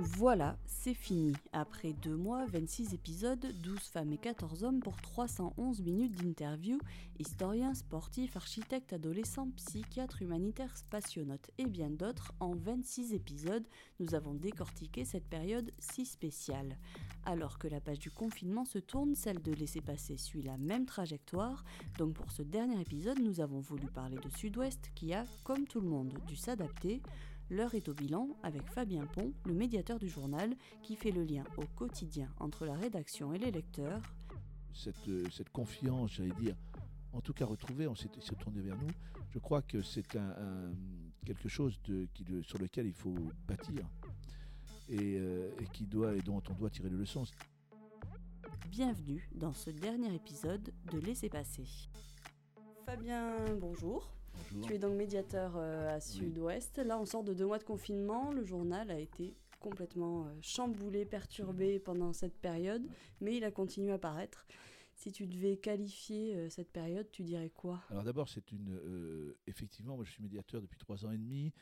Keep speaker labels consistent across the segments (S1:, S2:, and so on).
S1: Voilà, c'est fini. Après deux mois, 26 épisodes, 12 femmes et 14 hommes pour 311 minutes d'interview, historiens, sportifs, architectes, adolescents, psychiatres, humanitaires, spationautes et bien d'autres, en 26 épisodes, nous avons décortiqué cette période si spéciale. Alors que la page du confinement se tourne, celle de laisser passer suit la même trajectoire, donc pour ce dernier épisode, nous avons voulu parler de Sud-Ouest qui a, comme tout le monde, dû s'adapter. L'heure est au bilan avec Fabien Pont, le médiateur du journal, qui fait le lien au quotidien entre la rédaction et les lecteurs.
S2: Cette, euh, cette confiance, j'allais dire, en tout cas retrouvée, on s'est tourné vers nous. Je crois que c'est un, quelque chose de, qui, sur lequel il faut bâtir et, euh, et, qui doit, et dont on doit tirer les leçons.
S1: Bienvenue dans ce dernier épisode de Laisser passer. Fabien, bonjour. Tu es donc médiateur euh, à Sud-Ouest. Là, on sort de deux mois de confinement. Le journal a été complètement euh, chamboulé, perturbé pendant cette période, mais il a continué à paraître. Si tu devais qualifier euh, cette période, tu dirais quoi?
S2: Alors d'abord, c'est une... effectivement, moi je suis médiateur depuis trois ans et demi.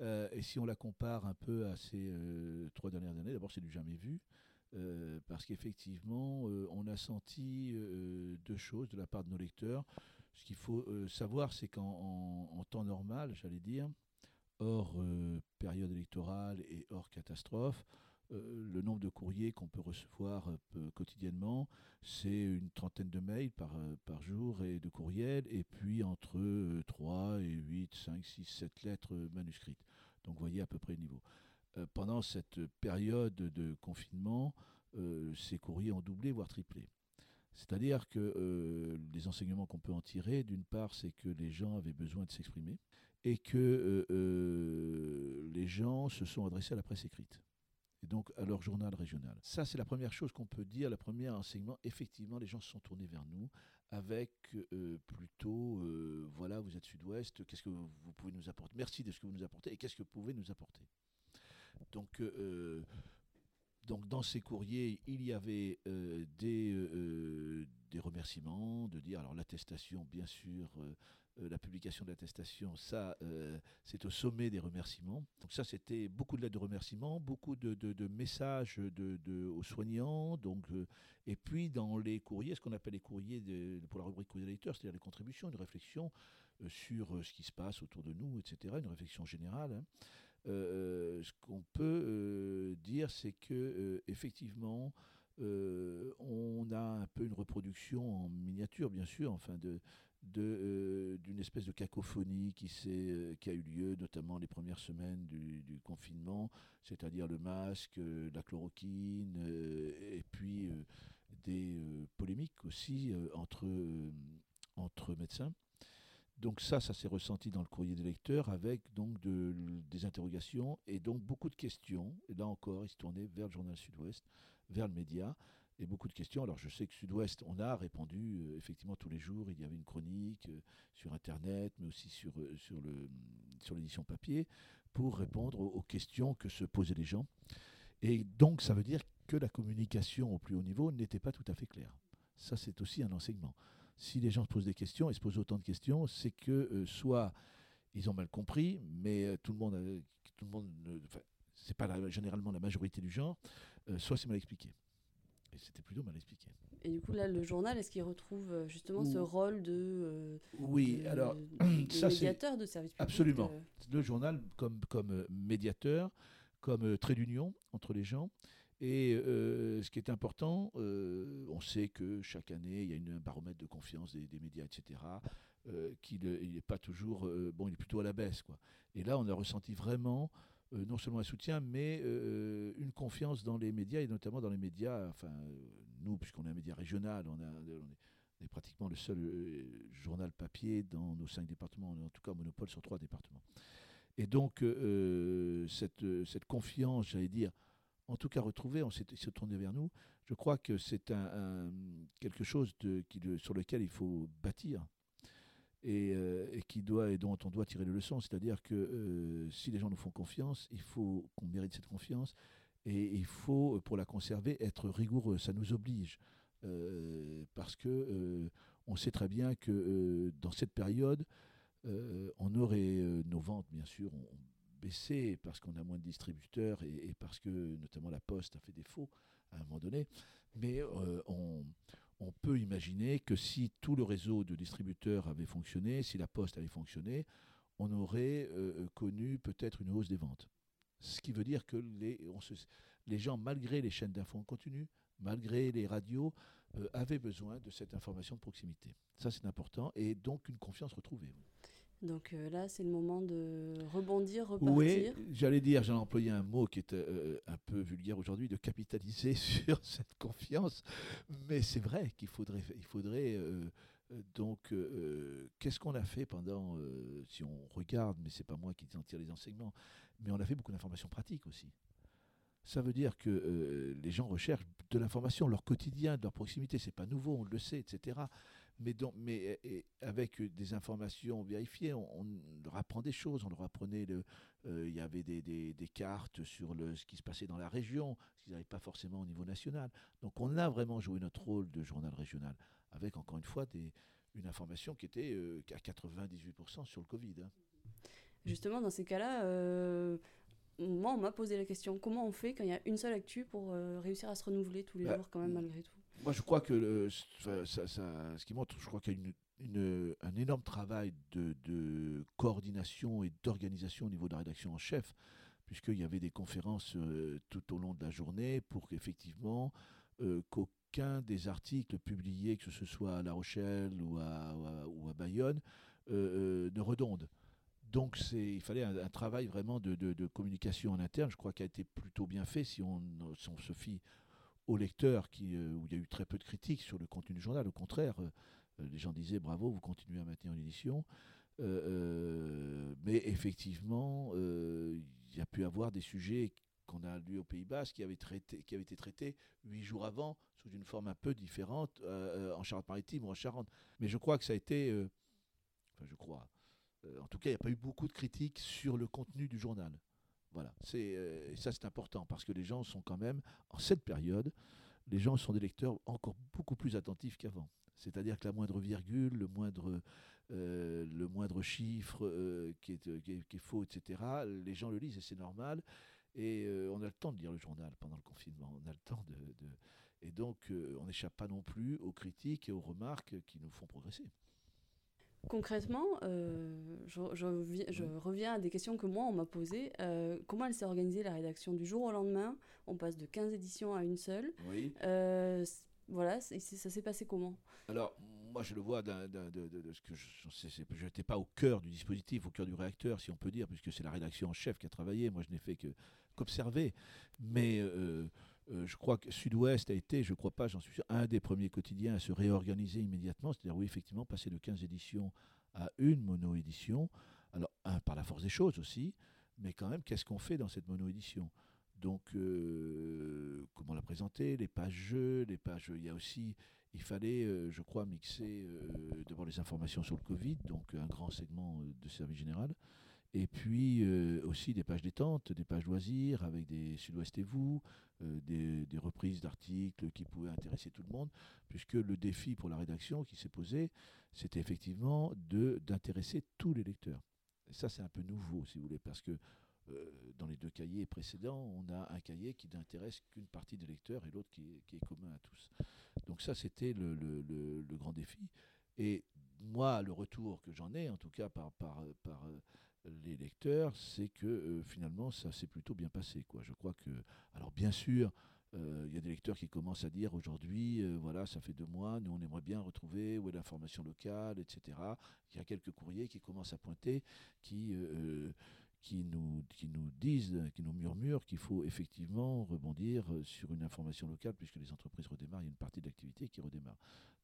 S2: et si on la compare un peu à ces trois dernières années, d'abord c'est du jamais vu. parce qu'effectivement, on a senti deux choses de la part de nos lecteurs. Ce qu'il faut euh, savoir, c'est qu'en temps normal, j'allais dire, hors euh, période électorale et hors catastrophe, euh, le nombre de courriers qu'on peut recevoir quotidiennement, c'est une trentaine de mails par, par jour et de courriels, et puis entre 3 et 8, 5, 6, 7 lettres manuscrites. Donc vous voyez à peu près le niveau. pendant cette période de confinement, ces courriers ont doublé, voire triplé. C'est-à-dire que euh, les enseignements qu'on peut en tirer, d'une part, c'est que les gens avaient besoin de s'exprimer et que euh, euh, les gens se sont adressés à la presse écrite et donc à leur journal régional. Ça, c'est la première chose qu'on peut dire, le premier enseignement. Effectivement, les gens se sont tournés vers nous avec plutôt, voilà, vous êtes sud-ouest, qu'est-ce que vous, pouvez nous apporter? Merci de ce que vous nous apportez et qu'est-ce que vous pouvez nous apporter? Donc, donc dans ces courriers, il y avait euh, des, euh, des remerciements, de dire, alors l'attestation, bien sûr, euh, la publication de l'attestation, ça, c'est au sommet des remerciements. Donc ça, c'était beaucoup de lettres de remerciements, beaucoup de, de, messages de, aux soignants, donc, et puis dans les courriers, ce qu'on appelle les courriers pour la rubrique courrier des lecteurs, c'est-à-dire les contributions, une réflexion sur ce qui se passe autour de nous, etc., une réflexion générale. Hein. Euh, ce qu'on peut euh, dire, c'est que euh, effectivement, on a un peu une reproduction en miniature, bien sûr, enfin de d'une espèce de cacophonie qui, qui a eu lieu, notamment les premières semaines du, confinement, c'est-à-dire le masque, la chloroquine, et puis des polémiques aussi entre, entre médecins. Donc ça, ça s'est ressenti dans le courrier des lecteurs avec donc des interrogations et donc beaucoup de questions. Et là encore, ils se tournaient vers le journal Sud-Ouest, vers le média et beaucoup de questions. Alors je sais que Sud-Ouest, on a répondu euh, effectivement tous les jours. Il y avait une chronique euh, sur Internet, mais aussi sur, euh, sur, le, sur l'édition papier, pour répondre aux, questions que se posaient les gens. Et donc ça veut dire que la communication au plus haut niveau n'était pas tout à fait claire. Ça, c'est aussi un enseignement si les gens se posent des questions et se posent autant de questions, c'est que euh, soit ils ont mal compris, mais euh, tout le monde, tout le monde, c'est pas généralement la majorité du genre, euh, soit c'est mal expliqué. Et c'était plutôt mal expliqué.
S1: Et du coup, là, le journal, est-ce qu'il retrouve justement ce rôle de,
S2: oui, alors,
S1: médiateur de service public
S2: Absolument. Le journal comme, comme médiateur, comme trait d'union entre les gens. Et euh, ce qui est important, euh, on sait que chaque année, il y a un baromètre de confiance des, médias, etc., euh, qu'il n'est pas toujours, bon, il est plutôt à la baisse. Quoi. Et là, on a ressenti vraiment non seulement un soutien, mais une confiance dans les médias, et notamment dans les médias, enfin, nous, puisqu'on est un média régional, on, est, pratiquement le seul journal papier dans nos cinq départements, en tout cas monopole sur trois départements. Et donc, cette confiance, j'allais dire, en tout cas retrouvé, on s'est tourné vers nous. Je crois que c'est un, quelque chose sur lequel il faut bâtir et, euh, et, qui doit, et dont on doit tirer les leçons. C'est-à-dire que euh, si les gens nous font confiance, il faut qu'on mérite cette confiance et il faut, pour la conserver, être rigoureux. Ça nous oblige. Euh, parce que on sait très bien que dans cette période, on aurait nos ventes, bien sûr, parce qu'on a moins de distributeurs et, parce que notamment la Poste a fait défaut à un moment donné. Mais on, on peut imaginer que si tout le réseau de distributeurs avait fonctionné, si la Poste avait fonctionné, on aurait connu peut-être une hausse des ventes. Ce qui veut dire que les, gens, malgré les chaînes d'infos en continu, malgré les radios, euh, avaient besoin de cette information de proximité. Ça, c'est important. Et donc, une confiance retrouvée.
S1: Donc euh, là, c'est le moment de rebondir, repartir.
S2: Oui, j'allais dire, j'allais employer un mot qui est euh, un peu vulgaire aujourd'hui, de capitaliser sur cette confiance. Mais c'est vrai qu'il faudrait, il faudrait donc, qu'est-ce qu'on a fait pendant, si on regarde, mais c'est pas moi qui en tire les enseignements, mais on a fait beaucoup d'informations pratiques aussi. Ça veut dire que euh, les gens recherchent de l'information, leur quotidien, de leur proximité. C'est pas nouveau, on le sait, etc. Mais, donc, mais avec des informations vérifiées, on, leur apprend des choses. On leur apprenait, euh, il y avait des, des, cartes sur le, ce qui se passait dans la région, ce qui n'arrive pas forcément au niveau national. Donc on a vraiment joué notre rôle de journal régional, avec encore une fois des, une information qui était euh, à 98% sur le Covid. Hein.
S1: Justement, dans ces cas-là, moi, on m'a posé la question comment on fait quand il y a une seule actu pour euh, réussir à se renouveler tous les bah, jours, quand même, malgré tout?
S2: Moi, je crois que ça, ce qui montre, je crois qu'il y a une, un énorme travail de, coordination et d'organisation au niveau de la rédaction en chef, puisqu'il y avait des conférences euh, tout au long de la journée pour qu'effectivement, euh, qu'aucun des articles publiés, que ce soit à La Rochelle ou à, ou à Bayonne, ne redonde. Donc il fallait un, travail vraiment de, communication en interne, je crois qu'il a été plutôt bien fait si on, se fie au lecteur qui, euh, où il y a eu très peu de critiques sur le contenu du journal. Au contraire, euh, les gens disaient bravo, vous continuez à maintenir l'édition. Euh, mais effectivement, il y a pu avoir des sujets qu'on a lus au Pays Basque qui avaient, qui avaient été traités huit jours avant sous une forme un peu différente en Charente-Maritime ou en Charente. Mais je crois que ça a été, enfin je crois, euh, en tout cas, il n'y a pas eu beaucoup de critiques sur le contenu du journal. Voilà, c'est euh, ça c'est important parce que les gens sont quand même en cette période, les gens sont des lecteurs encore beaucoup plus attentifs qu'avant. C'est-à-dire que la moindre virgule, le moindre euh, chiffre qui, est, qui, est, faux, etc. Les gens le lisent et c'est normal. Et on a le temps de lire le journal pendant le confinement. On a le temps de... et donc on n'échappe pas non plus aux critiques et aux remarques qui nous font progresser.
S1: Concrètement, euh, je, reviens à des questions que moi, on m'a posées. Euh, comment elle s'est organisée, la rédaction Du jour au lendemain, on passe de 15 éditions à une seule.
S2: Oui.
S1: Euh, voilà, ça s'est passé comment?
S2: Alors, moi, je le vois de, ce que je n'étais pas au cœur du dispositif, au cœur du réacteur, si on peut dire, puisque c'est la rédaction en chef qui a travaillé. Moi, je n'ai fait qu'observer. Mais euh, je crois que Sud-Ouest a été, je crois pas, j'en suis sûr, un des premiers quotidiens à se réorganiser immédiatement. C'est-à-dire, oui, effectivement, passer de 15 éditions à une mono-édition. Alors, un, par la force des choses aussi, mais quand même, qu'est-ce qu'on fait dans cette mono-édition? Donc, euh, comment la présenter? Les pages jeux, les pages. Il y a aussi, il fallait, euh, je crois, mixer d'abord les informations sur le Covid, donc un grand segment de service général. Et puis aussi des pages détente, des pages loisirs avec des Sud-Ouest et vous, euh, des, reprises d'articles qui pouvaient intéresser tout le monde, puisque le défi pour la rédaction qui s'est posé, c'était effectivement d'intéresser tous les lecteurs. Et ça, c'est un peu nouveau, si vous voulez, parce que euh, dans les deux cahiers précédents, on a un cahier qui n'intéresse qu'une partie des lecteurs et l'autre qui, est commun à tous. Donc ça, c'était le, le, grand défi. Et moi, le retour que j'en ai, en tout cas par, par, par les lecteurs, c'est que euh, finalement ça s'est plutôt bien passé. Quoi. Je crois que, alors bien sûr, euh, il y a des lecteurs qui commencent à dire aujourd'hui, euh, voilà, ça fait deux mois, nous on aimerait bien retrouver où est l'information locale, etc. Il y a quelques courriers qui commencent à pointer, qui qui nous, qui nous disent, qui nous murmurent qu'il faut effectivement rebondir sur une information locale, puisque les entreprises redémarrent, il y a une partie de l'activité qui redémarre.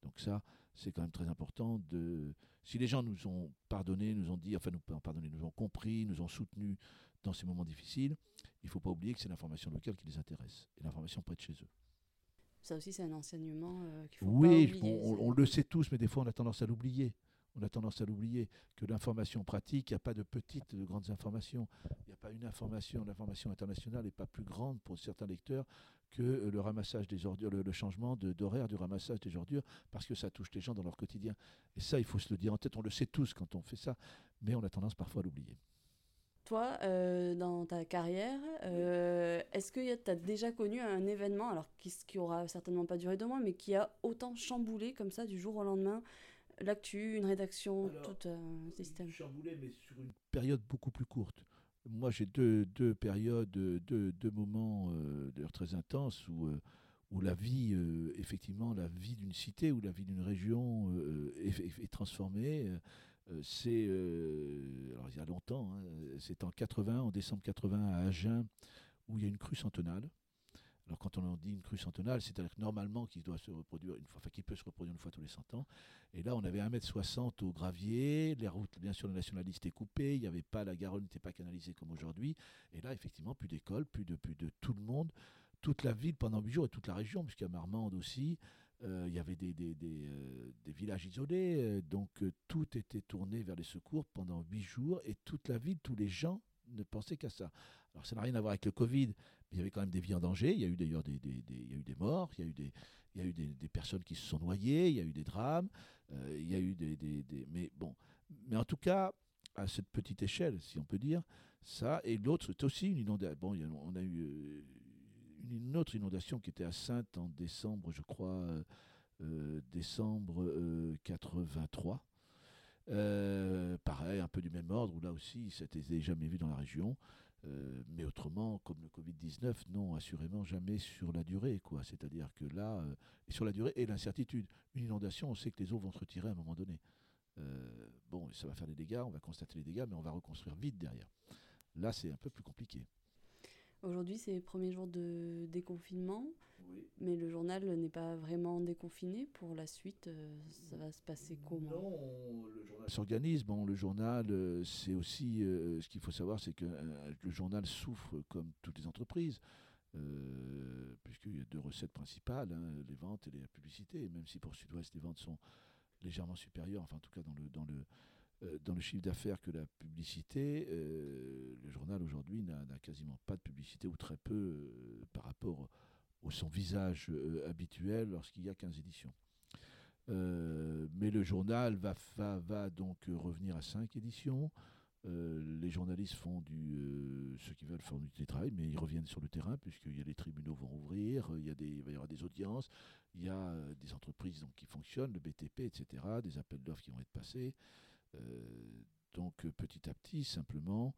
S2: Donc ça, c'est quand même très important de... Si les gens nous ont pardonné, nous ont dit, enfin nous pardonné, nous ont compris, nous ont soutenus dans ces moments difficiles, il ne faut pas oublier que c'est l'information locale qui les intéresse, et l'information près de chez eux.
S1: Ça aussi, c'est un enseignement euh, qu'il faut
S2: oui,
S1: pas oublier.
S2: on, on, le sait tous, mais des fois, on a tendance à l'oublier on a tendance à l'oublier, que l'information pratique, il n'y a pas de petites, de grandes informations. Il n'y a pas une information, l'information internationale n'est pas plus grande pour certains lecteurs que le ramassage des ordures, le, changement d'horaire du ramassage des ordures, parce que ça touche les gens dans leur quotidien. Et ça, il faut se le dire en tête, on le sait tous quand on fait ça, mais on a tendance parfois à l'oublier.
S1: Toi, euh, dans ta carrière, euh, est-ce que tu as déjà connu un événement, alors qui, qui aura certainement pas duré deux mois, mais qui a autant chamboulé comme ça du jour au lendemain l'actu, une rédaction, tout un système
S2: Chamboulé, mais sur une période beaucoup plus courte. Moi, j'ai deux, deux, périodes, deux, deux moments euh, d'ailleurs très intenses où, où la vie, effectivement, la vie d'une cité ou la vie d'une région est, est, transformée. Euh, c'est euh, alors il y a longtemps, hein, c'est en 80, en décembre 80 à Agen, où il y a une crue centenale. Alors quand on dit une crue centenale, c'est-à-dire que normalement qui doit se reproduire une fois, enfin qui peut se reproduire une fois tous les 100 ans. Et là, on avait 1m60 au gravier, les routes, bien sûr, le nationaliste est coupé, il n'y avait pas, la Garonne n'était pas canalisée comme aujourd'hui. Et là, effectivement, plus d'école, plus de, plus de tout le monde, toute la ville pendant 8 jours et toute la région, a Marmande aussi. Euh, il y avait des, euh, villages isolés, euh, donc tout était tourné vers les secours pendant huit jours et toute la ville, tous les gens ne pensaient qu'à ça. Alors ça n'a rien à voir avec le Covid, mais il y avait quand même des vies en danger. Il y a eu d'ailleurs des, il y a eu des morts, il y a eu des, il y a eu des, personnes qui se sont noyées, il y a eu des drames, il y a eu des, des, mais bon, mais en tout cas à cette petite échelle, si on peut dire, ça et l'autre c'est aussi une inondation. Bon, on a eu une autre inondation qui était à Sainte en décembre, je crois, euh, euh, décembre 83. Euh, pareil, un peu du même ordre, où là aussi, c'était jamais vu dans la région. Mais autrement, comme le Covid-19, non, assurément jamais sur la durée, quoi. C'est-à-dire que là, et sur la durée et l'incertitude. Une inondation, on sait que les eaux vont se retirer à un moment donné. bon, ça va faire des dégâts, on va constater les dégâts, mais on va reconstruire vite derrière. Là, c'est un peu plus compliqué.
S1: Aujourd'hui, c'est les premiers jours de déconfinement, mais le journal n'est pas vraiment déconfiné. Pour la suite, euh, ça va se passer comment?
S2: Non, le journal s'organise. Bon, le journal, euh, c'est aussi euh, ce qu'il faut savoir, c'est que le journal souffre comme toutes les entreprises. puisqu'il y a deux recettes principales, hein, les ventes et la publicité. même si pour Sud-Ouest, les ventes sont légèrement supérieures, enfin en tout cas dans le, dans le, euh, dans le chiffre d'affaires que la publicité. Euh, le journal aujourd'hui n'a quasiment pas de publicité ou très peu euh, par rapport au son visage habituel lorsqu'il y a 15 éditions. mais le journal va, donc revenir à 5 éditions. les journalistes font du, ceux qui veulent faire du télétravail, mais ils reviennent sur le terrain puisqu'il y a les tribunaux vont ouvrir, il y, a des, il va y avoir des audiences, il y a des entreprises donc, qui fonctionnent, le BTP, etc., des appels d'offres qui vont être passés. Euh, donc petit à petit, simplement,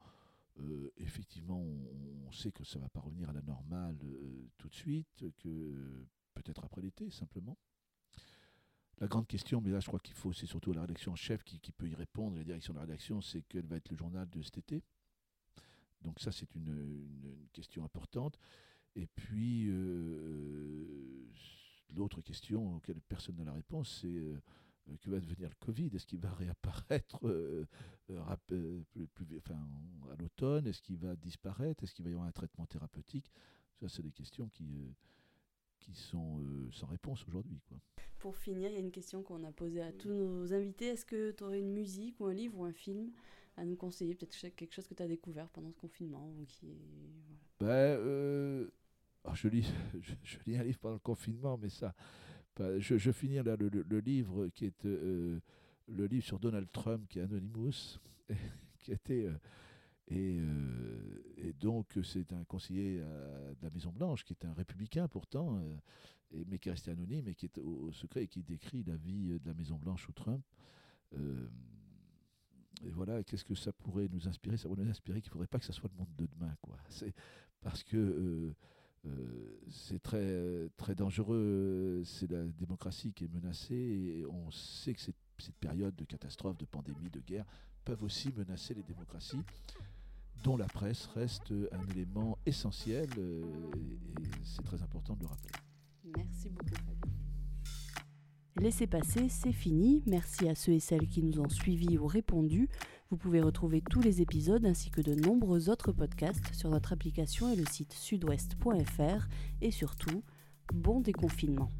S2: euh, effectivement, on, sait que ça ne va pas revenir à la normale euh, tout de suite, que peut-être après l'été, simplement. La grande question, mais là je crois qu'il faut, c'est surtout la rédaction en chef qui, peut y répondre, la direction de la rédaction, c'est quel va être le journal de cet été. Donc ça, c'est une, question importante. Et puis, l'autre question auquel personne n'a la réponse, c'est euh, que va devenir le Covid? Est-ce qu'il va réapparaître euh, euh, plus, enfin, à l'automne? Est-ce qu'il va disparaître? Est-ce qu'il va y avoir un traitement thérapeutique? Ça, c'est des questions qui, qui sont sans réponse aujourd'hui.
S1: Pour finir, il y a une question qu'on a posée à tous nos invités. Est-ce que tu aurais une musique ou un livre ou un film à nous conseiller? Peut-être quelque chose que tu as découvert pendant ce confinement ou qui
S2: ben, je, lis, je, lis un livre pendant le confinement, mais ça, je, je finis là le, livre qui est euh, le livre sur Donald Trump, qui est Anonymous, qui était euh, et, euh, et, donc c'est un conseiller de la Maison Blanche, qui est un républicain pourtant, et, mais qui est resté anonyme et qui est au, secret et qui décrit la vie de la Maison Blanche sous Trump. et voilà, qu'est-ce que ça pourrait nous inspirer? Ça pourrait nous inspirer qu'il ne faudrait pas que ça soit le monde de demain, quoi. C'est parce que euh, c'est très, très dangereux. C'est la démocratie qui est menacée et on sait que cette, cette période de catastrophe, de pandémie, de guerre peuvent aussi menacer les démocraties dont la presse reste un élément essentiel euh, et c'est très important de le rappeler.
S1: Laissez passer, c'est fini. Merci à ceux et celles qui nous ont suivis ou répondu. Vous pouvez retrouver tous les épisodes ainsi que de nombreux autres podcasts sur notre application et le site sudouest.fr et surtout, bon déconfinement.